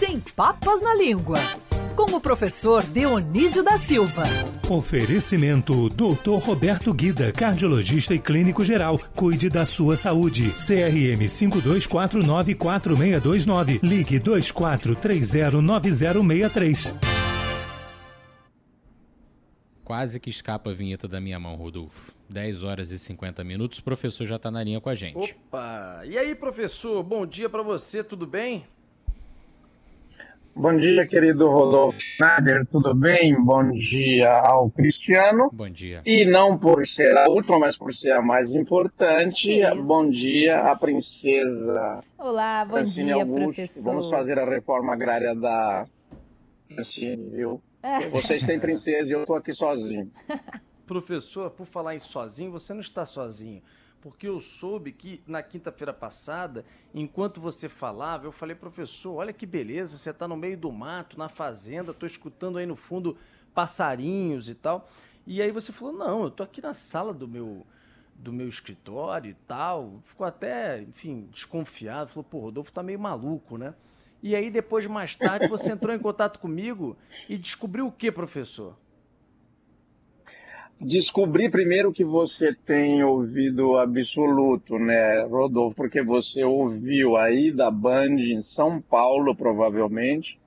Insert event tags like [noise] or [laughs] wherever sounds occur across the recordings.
sem papas na língua. Com o professor Dionísio da Silva. Oferecimento Dr. Roberto Guida, cardiologista e clínico geral. Cuide da sua saúde. CRM 52494629. Ligue 24309063. Quase que escapa a vinheta da minha mão, Rodolfo. 10 horas e 50 minutos, o professor já está na linha com a gente. Opa! E aí, professor? Bom dia para você, tudo bem? Bom dia, querido Rodolfo Schneider, tudo bem? Bom dia ao Cristiano. Bom dia. E não por ser a última, mas por ser a mais importante, bom dia à princesa. Olá, bom Francine dia, Augusto. professor. Vamos fazer a reforma agrária da Francine, viu? É. Vocês têm princesa e eu tô aqui sozinho. [laughs] Professor, por falar em sozinho, você não está sozinho. Porque eu soube que na quinta-feira passada, enquanto você falava, eu falei, professor, olha que beleza, você está no meio do mato, na fazenda, estou escutando aí no fundo passarinhos e tal. E aí você falou, não, eu estou aqui na sala do meu, do meu escritório e tal. Ficou até, enfim, desconfiado. Falou, pô, Rodolfo tá meio maluco, né? E aí, depois, mais tarde, você entrou em contato comigo e descobriu o que, professor? Descobri primeiro que você tem ouvido absoluto, né, Rodolfo? Porque você ouviu aí da Band em São Paulo, provavelmente,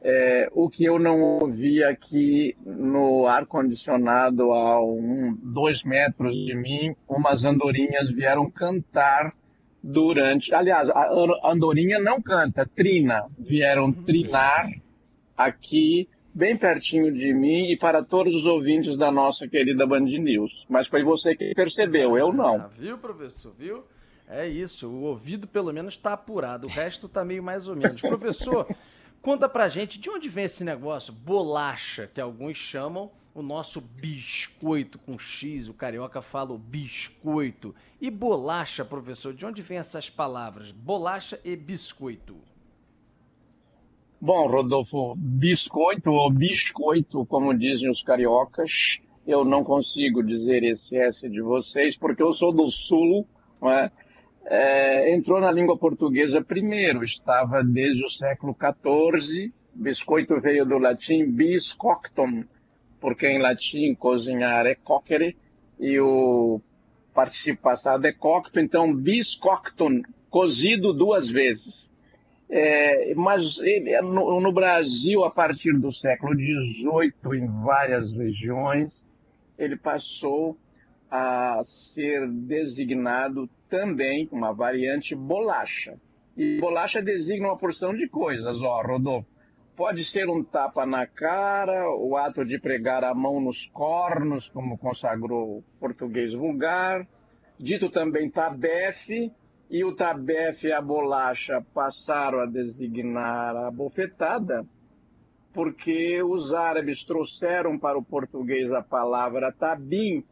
é, o que eu não ouvi aqui no ar-condicionado a um, dois metros de mim, umas andorinhas vieram cantar durante. Aliás, a andorinha não canta, trina. Vieram trinar aqui bem pertinho de mim e para todos os ouvintes da nossa querida Band News. Mas foi você que percebeu, eu Ah, não. viu, professor? Viu? É isso, o ouvido pelo menos está apurado, o resto tá meio mais ou menos. Professor, [laughs] conta pra gente de onde vem esse negócio, bolacha, que alguns chamam o nosso biscoito com X, o carioca fala o biscoito. E bolacha, professor, de onde vem essas palavras? Bolacha e biscoito. Bom, Rodolfo, biscoito ou biscoito, como dizem os cariocas, eu não consigo dizer esse S de vocês, porque eu sou do Sul, é? É, entrou na língua portuguesa primeiro, estava desde o século XIV. Biscoito veio do latim bis coctum, porque em latim cozinhar é coccere e o participio passado é cocto, então bis coctum, cozido duas vezes. É, mas ele, no, no, Brasil, a partir do século XVIII, em várias regiões, ele passou a ser designado também uma variante bolacha. E bolacha designa uma porção de coisas, ó, Rodolfo. Pode ser um tapa na cara, o ato de pregar a mão nos cornos, como consagrou o português vulgar. Dito também tabefe, e o tabefe e a bolacha passaram a designar a bofetada, porque os árabes trouxeram para o português a palavra tabim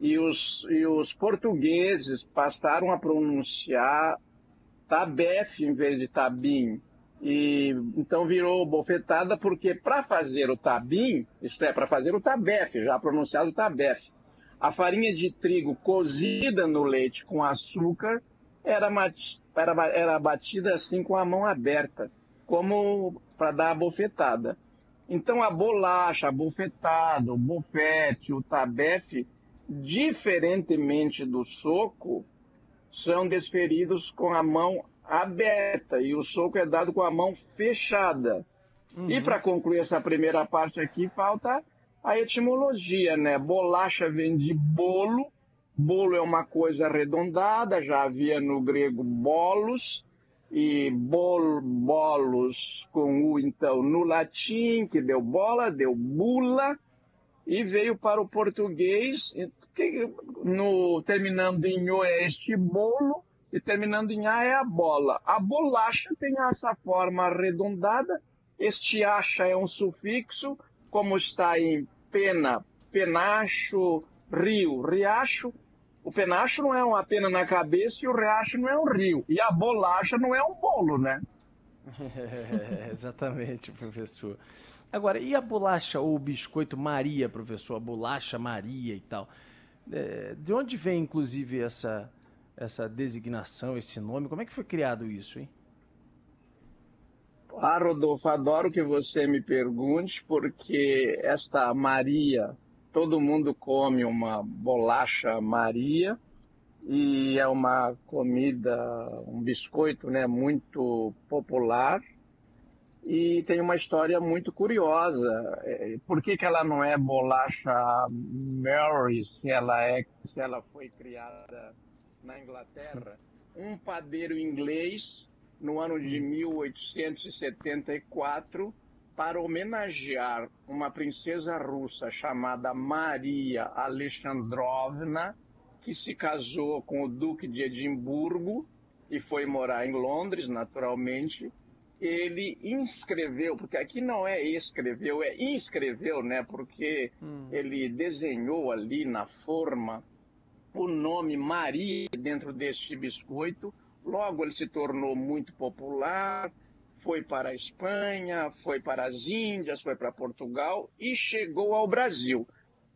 e os, e os portugueses passaram a pronunciar tabefe em vez de tabim. E então virou bofetada porque para fazer o tabim, isto é, para fazer o tabefe, já pronunciado tabefe, a farinha de trigo cozida no leite com açúcar era, era, era batida assim com a mão aberta, como para dar a bofetada. Então a bolacha, a bofetada, o bofete, o tabefe, diferentemente do soco, são desferidos com a mão aberta e o soco é dado com a mão fechada. Uhum. E para concluir essa primeira parte aqui, falta a etimologia, né? Bolacha vem de bolo, Bolo é uma coisa arredondada, já havia no grego bolos, e bol, bolos com U, então, no latim, que deu bola, deu bula, e veio para o português, que, no, terminando em O é este bolo, e terminando em A é a bola. A bolacha tem essa forma arredondada, este acha é um sufixo, como está em pena, penacho, rio, riacho, o penacho não é uma pena na cabeça e o riacho não é um rio. E a bolacha não é um bolo, né? É, [laughs] exatamente, professor. Agora, e a bolacha ou o biscoito Maria, professor? A bolacha Maria e tal. É, de onde vem, inclusive, essa, essa designação, esse nome? Como é que foi criado isso, hein? Ah, Rodolfo, adoro que você me pergunte, porque esta Maria, todo mundo come uma bolacha Maria, e é uma comida, um biscoito né, muito popular e tem uma história muito curiosa. É, por que, que ela não é bolacha Mary se ela, é, se ela foi criada na Inglaterra? Um padeiro inglês, no ano de 1874, para homenagear uma princesa russa chamada Maria Alexandrovna, que se casou com o Duque de Edimburgo e foi morar em Londres, naturalmente. Ele inscreveu, porque aqui não é escreveu, é inscreveu, né? Porque hum. ele desenhou ali na forma o nome Maria dentro deste biscoito. Logo ele se tornou muito popular, foi para a Espanha, foi para as Índias, foi para Portugal e chegou ao Brasil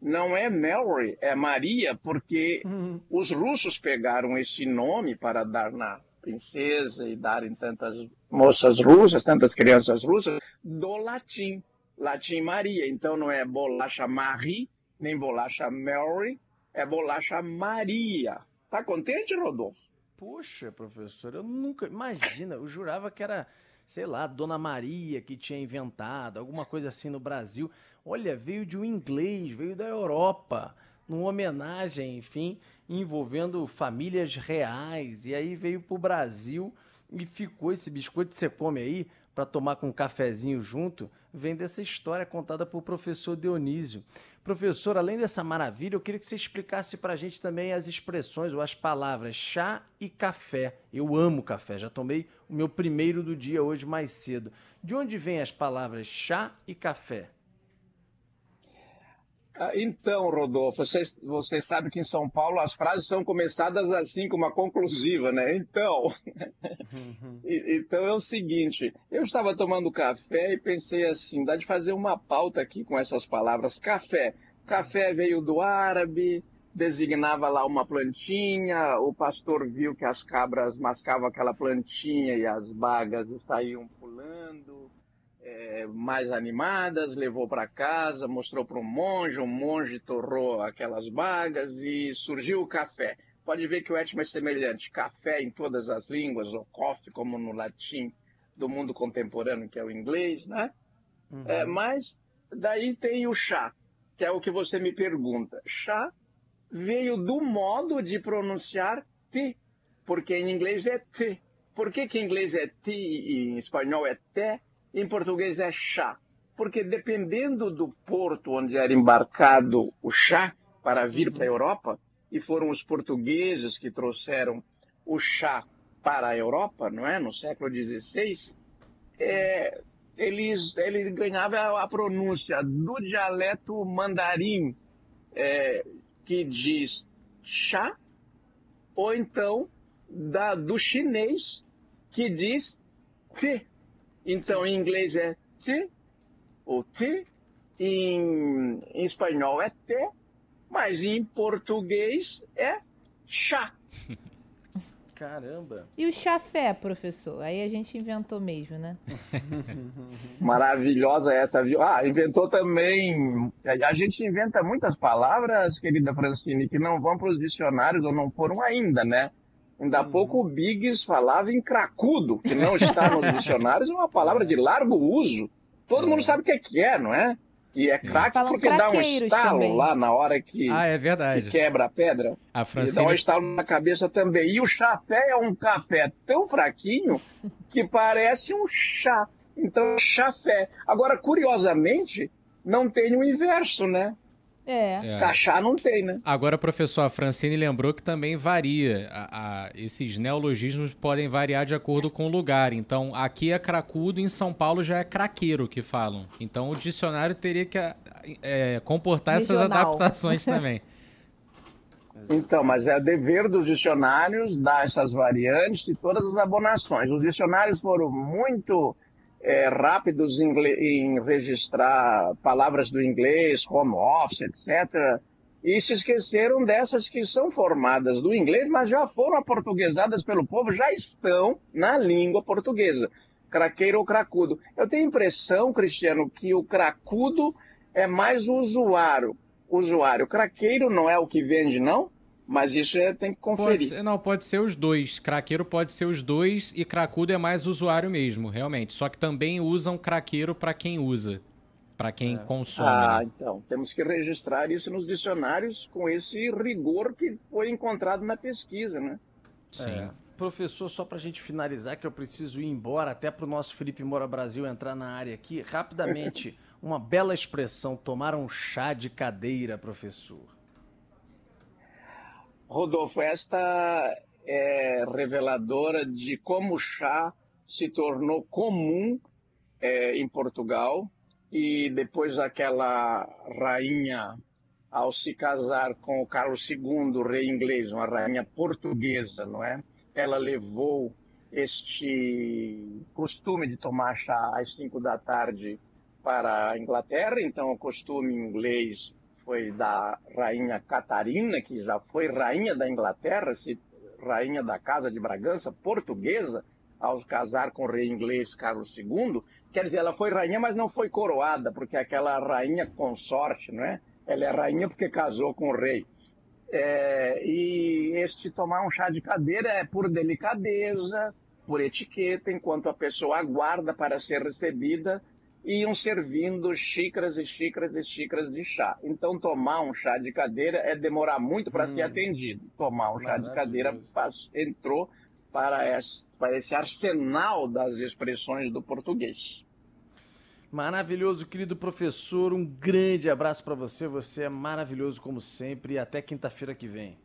não é Mary, é Maria, porque uhum. os russos pegaram esse nome para dar na princesa e darem tantas moças russas, tantas crianças russas, do latim, latim Maria. Então não é bolacha Marie, nem bolacha Mary, é bolacha Maria. Tá contente, Rodolfo? Poxa, professor, eu nunca. Imagina, eu jurava que era, sei lá, Dona Maria que tinha inventado, alguma coisa assim no Brasil. Olha, veio de um inglês, veio da Europa, numa homenagem, enfim, envolvendo famílias reais. E aí veio para o Brasil e ficou esse biscoito que você come aí para tomar com um cafezinho junto, vem dessa história contada por professor Dionísio. Professor, além dessa maravilha, eu queria que você explicasse para a gente também as expressões ou as palavras chá e café. Eu amo café, já tomei o meu primeiro do dia hoje mais cedo. De onde vêm as palavras chá e café? Ah, então, Rodolfo, você, você sabe que em São Paulo as frases são começadas assim, com uma conclusiva, né? Então, uhum. [laughs] então é o seguinte, eu estava tomando café e pensei assim, dá de fazer uma pauta aqui com essas palavras. Café. Café veio do árabe, designava lá uma plantinha, o pastor viu que as cabras mascavam aquela plantinha e as bagas saíam pulando é, mais animadas, levou para casa, mostrou para o monge, o monge torrou aquelas bagas e surgiu o café. Pode ver que o étimo é semelhante, café em todas as línguas, ou coffee, como no latim do mundo contemporâneo, que é o inglês, né? Uhum. É, mas daí tem o chá, que é o que você me pergunta. Chá veio do modo de pronunciar T, porque em inglês é T. Por que, que em inglês é T e em espanhol é T? Em português é chá, porque dependendo do porto onde era embarcado o chá para vir para a Europa, e foram os portugueses que trouxeram o chá para a Europa, não é, no século XVI, é, eles, ele ganhava a pronúncia do dialeto mandarim, é, que diz chá, ou então da, do chinês, que diz te. Então, em inglês é te, ou te, em, em espanhol é te, mas em português é chá. [laughs] Caramba! E o chafé, professor? Aí a gente inventou mesmo, né? [laughs] Maravilhosa essa, viu? Ah, inventou também. A gente inventa muitas palavras, querida Francine, que não vão para os dicionários ou não foram ainda, né? Ainda há uhum. pouco o Biggs falava em cracudo, que não está nos [laughs] dicionários, é uma palavra de largo uso. Todo é. mundo sabe o que é, que é, não é? E é craque porque dá um estalo também. lá na hora que, ah, é verdade. que quebra a pedra. A Francine... E dá um estalo na cabeça também. E o chafé é um café tão fraquinho que parece um chá. Então, chafé. Agora, curiosamente, não tem o inverso, né? É. é. Cachá não tem, né? Agora, professor, a Francine lembrou que também varia. A, a, esses neologismos podem variar de acordo com o lugar. Então, aqui é cracudo, em São Paulo já é craqueiro que falam. Então, o dicionário teria que é, comportar Regional. essas adaptações [laughs] também. Então, mas é dever dos dicionários dar essas variantes e todas as abonações. Os dicionários foram muito é, rápidos em, em, registrar palavras do inglês, home office, etc. E se esqueceram dessas que são formadas do inglês, mas já foram aportuguesadas pelo povo, já estão na língua portuguesa. craqueiro ou cracudo. Eu tenho a impressão, Cristiano, que o cracudo é mais o usuário. Usuário. Craqueiro não é o que vende, não? Mas isso é, tem que conferir. Pode ser, não, pode ser os dois. Craqueiro pode ser os dois e cracudo é mais usuário mesmo, realmente. Só que também usam craqueiro para quem usa, para quem é. consome. Ah, né? então. Temos que registrar isso nos dicionários com esse rigor que foi encontrado na pesquisa, né? Sim. É. Professor, só para a gente finalizar, que eu preciso ir embora, até para o nosso Felipe Moura Brasil entrar na área aqui, rapidamente, [laughs] uma bela expressão, tomar um chá de cadeira, professor. Rodolfo, esta é reveladora de como o chá se tornou comum é, em Portugal e depois aquela rainha, ao se casar com o Carlos II, rei inglês, uma rainha portuguesa, não é? Ela levou este costume de tomar chá às cinco da tarde para a Inglaterra, então o costume inglês foi da rainha Catarina, que já foi rainha da Inglaterra, se, rainha da Casa de Bragança, portuguesa, ao casar com o rei inglês Carlos II. Quer dizer, ela foi rainha, mas não foi coroada, porque aquela rainha consorte, não é? Ela é rainha porque casou com o rei. É, e este tomar um chá de cadeira é por delicadeza, por etiqueta, enquanto a pessoa aguarda para ser recebida iam servindo xícaras e xícaras e xícaras de chá. Então, tomar um chá de cadeira é demorar muito para hum. ser atendido. Tomar um chá de cadeira entrou para esse, para esse arsenal das expressões do português. Maravilhoso, querido professor. Um grande abraço para você. Você é maravilhoso como sempre. E até quinta-feira que vem.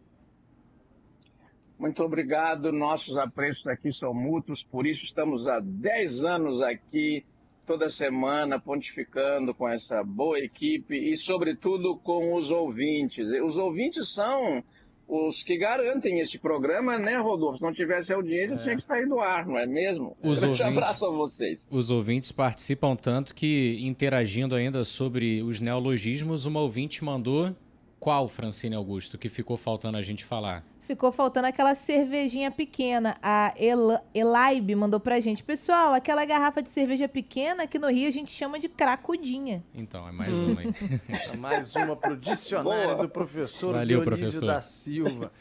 Muito obrigado. Nossos apreços aqui são mútuos, por isso estamos há 10 anos aqui toda semana pontificando com essa boa equipe e, sobretudo, com os ouvintes. Os ouvintes são os que garantem este programa, né, Rodolfo? Se não tivesse audiência, é. tinha que sair do ar, não é mesmo? Os um ouvintes, abraço a vocês. Os ouvintes participam tanto que, interagindo ainda sobre os neologismos, uma ouvinte mandou qual, Francine Augusto, que ficou faltando a gente falar? ficou faltando aquela cervejinha pequena. A El Elaib mandou pra gente. Pessoal, aquela garrafa de cerveja pequena que no Rio a gente chama de cracudinha. Então, é mais uma aí. [laughs] é mais uma pro dicionário Boa. do professor Valeu, Dionísio professor. da Silva.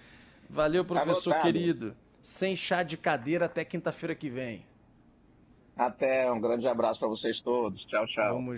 Valeu, professor querido. Sem chá de cadeira até quinta-feira que vem. Até, um grande abraço para vocês todos. Tchau, tchau. Vamos